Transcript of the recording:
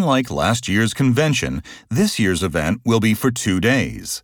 unlike last year's convention, this year's event will be for two days.